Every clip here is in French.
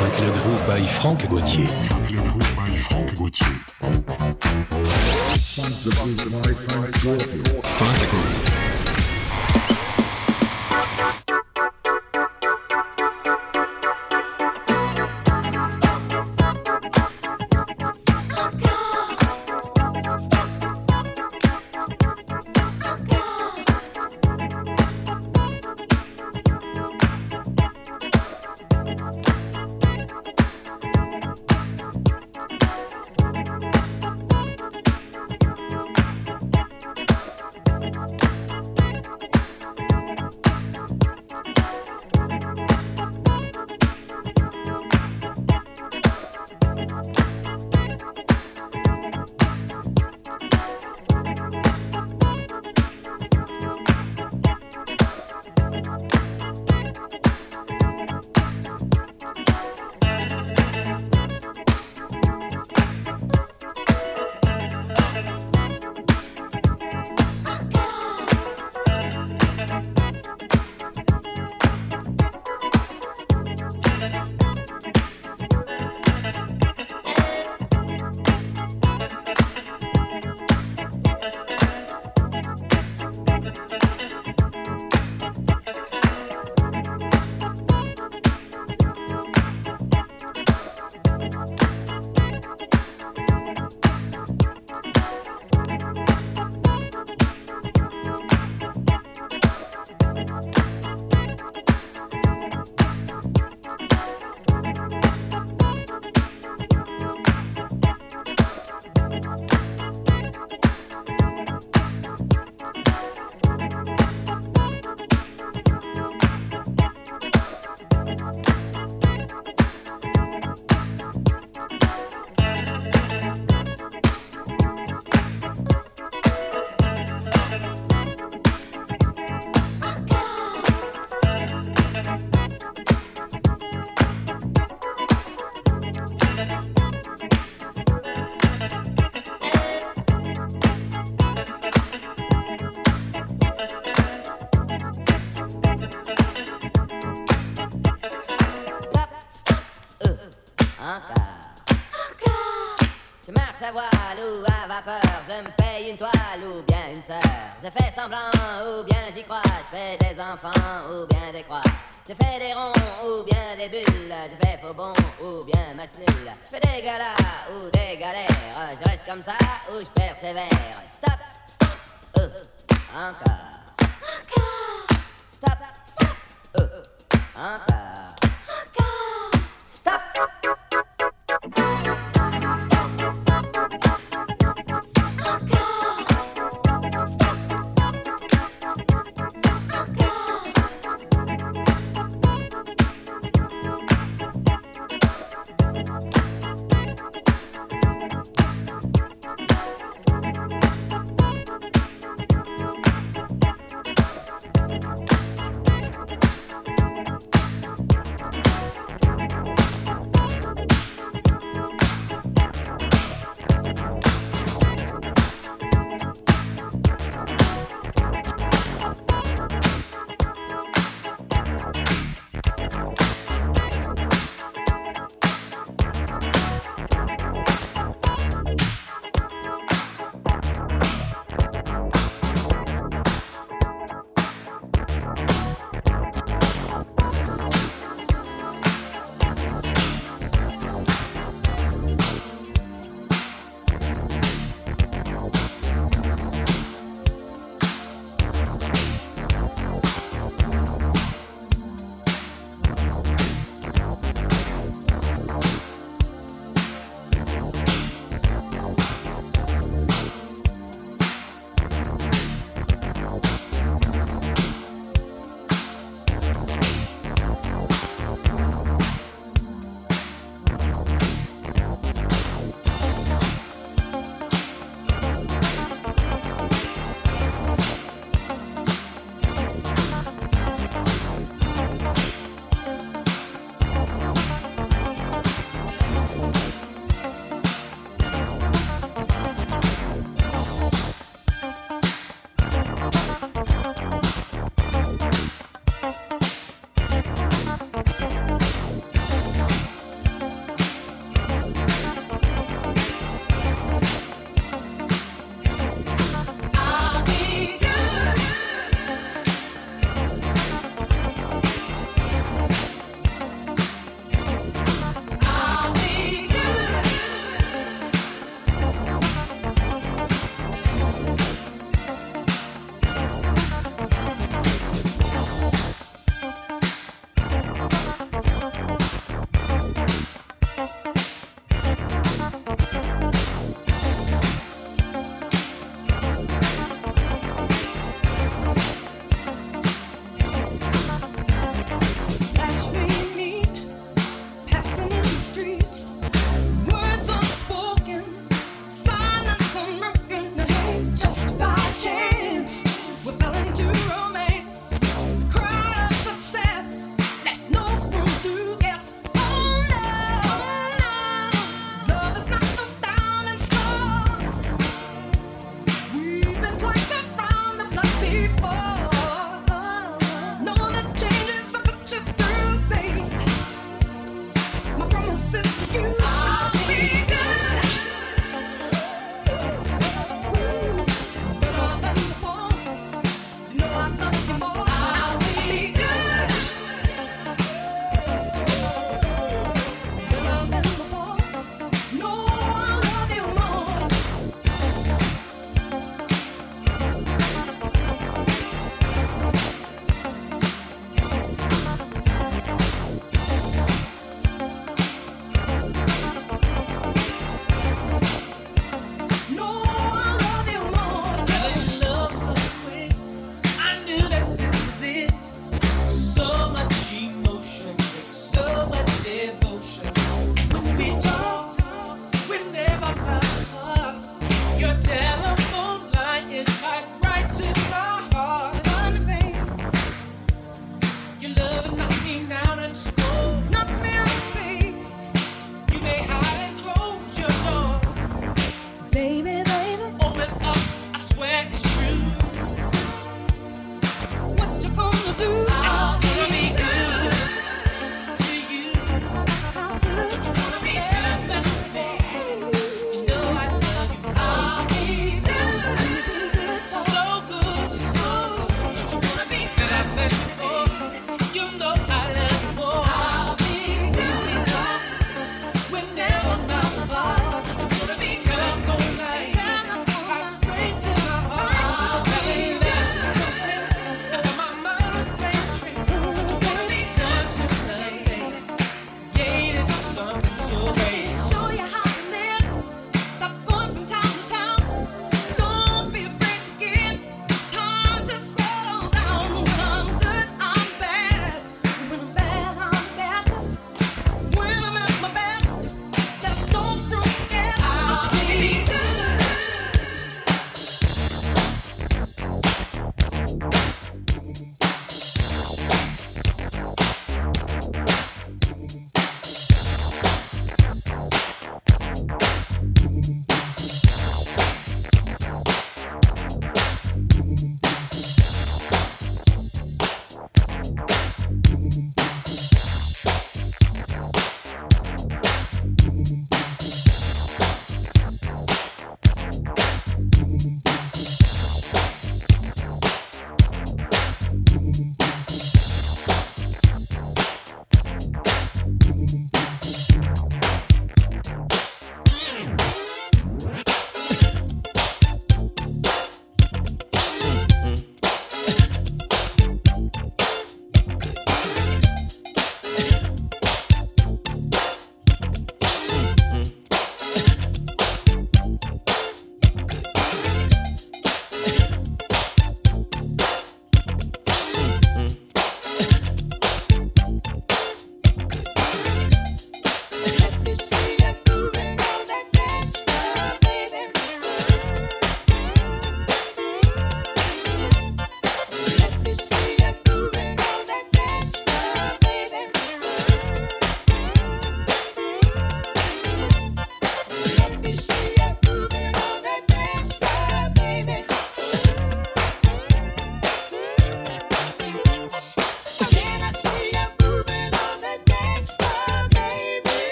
Fouette le groove by Franck Gauthier. Fouette le groove by Franck Gauthier. Fouette le groove by Franck Gauthier.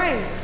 pray.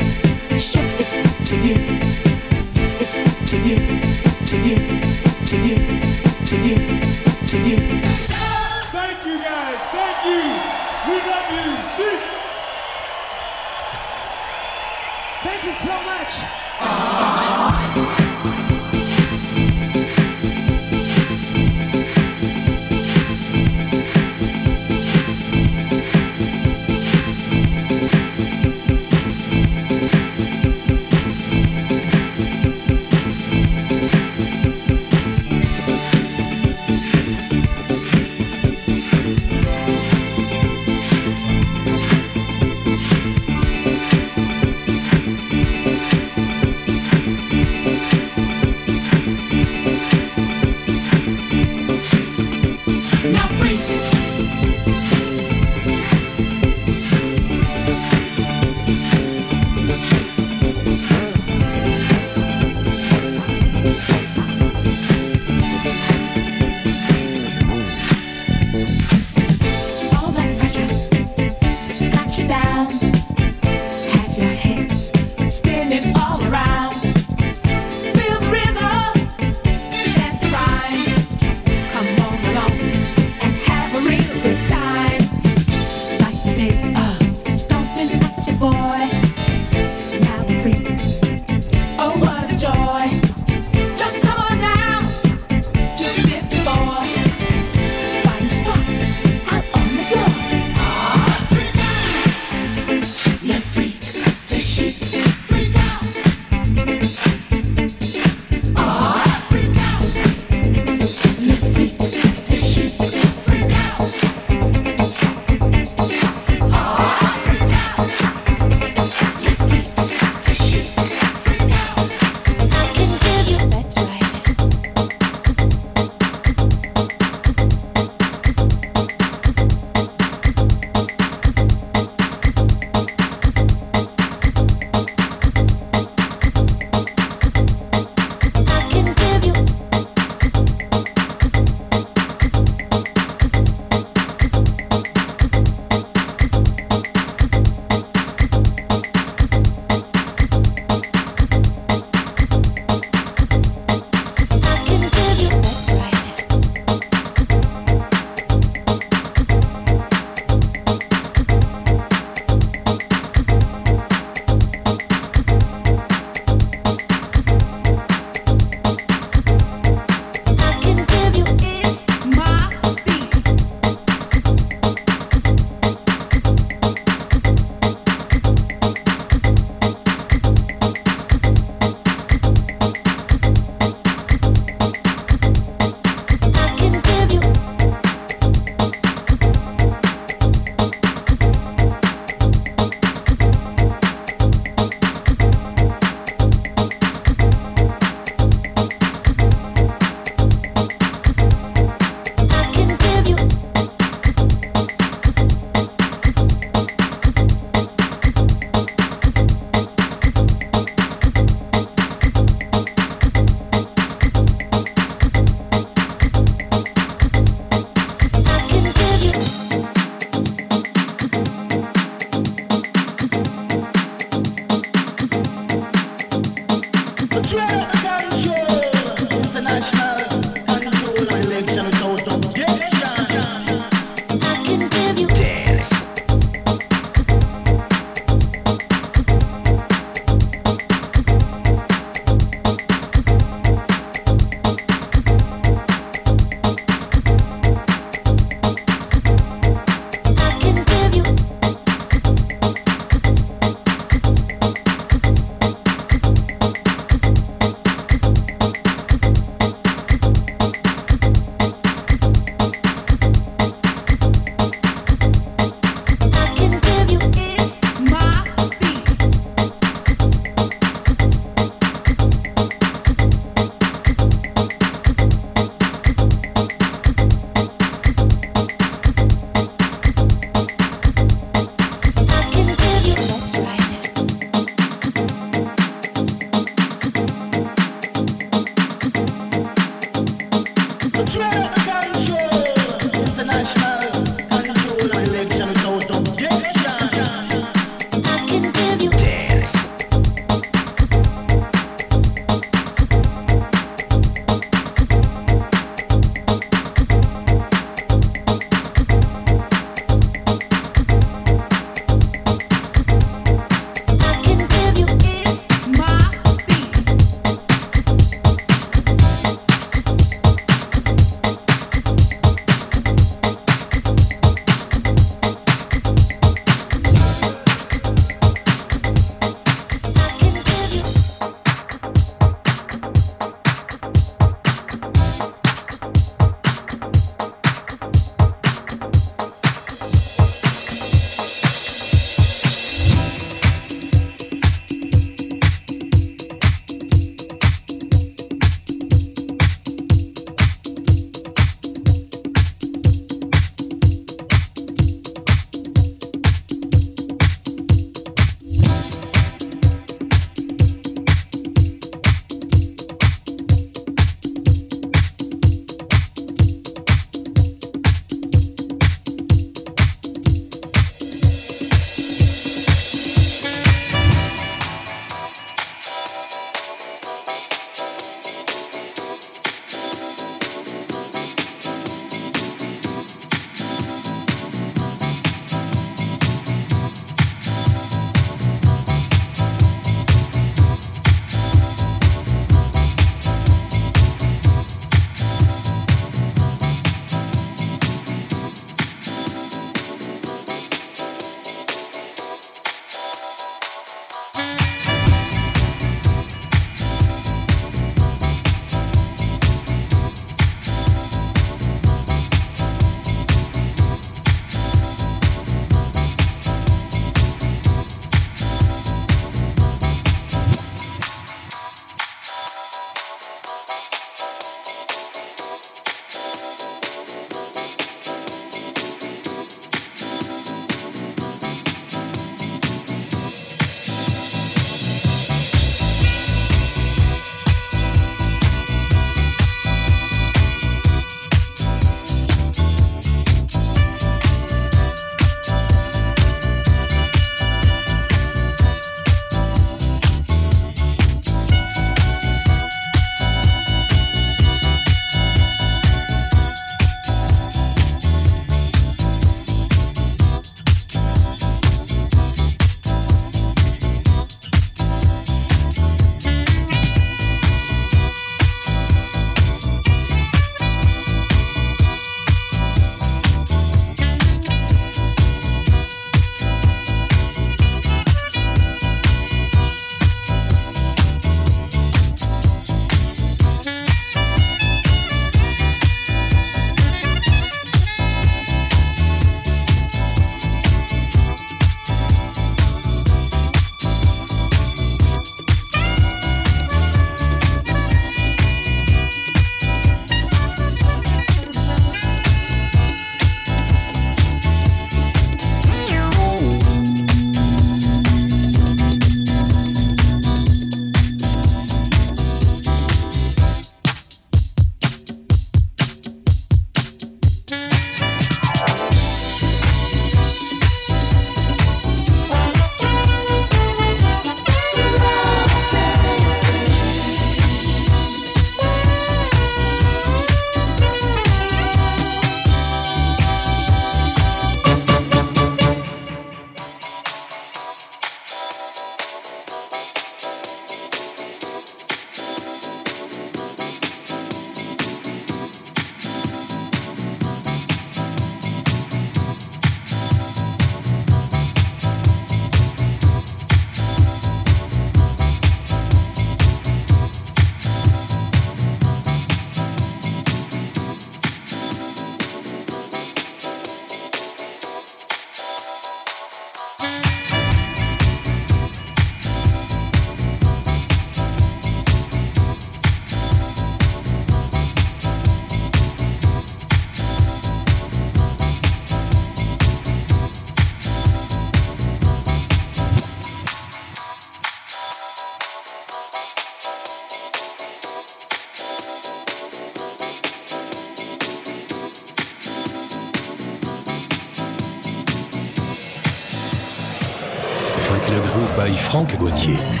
Franck Gauthier.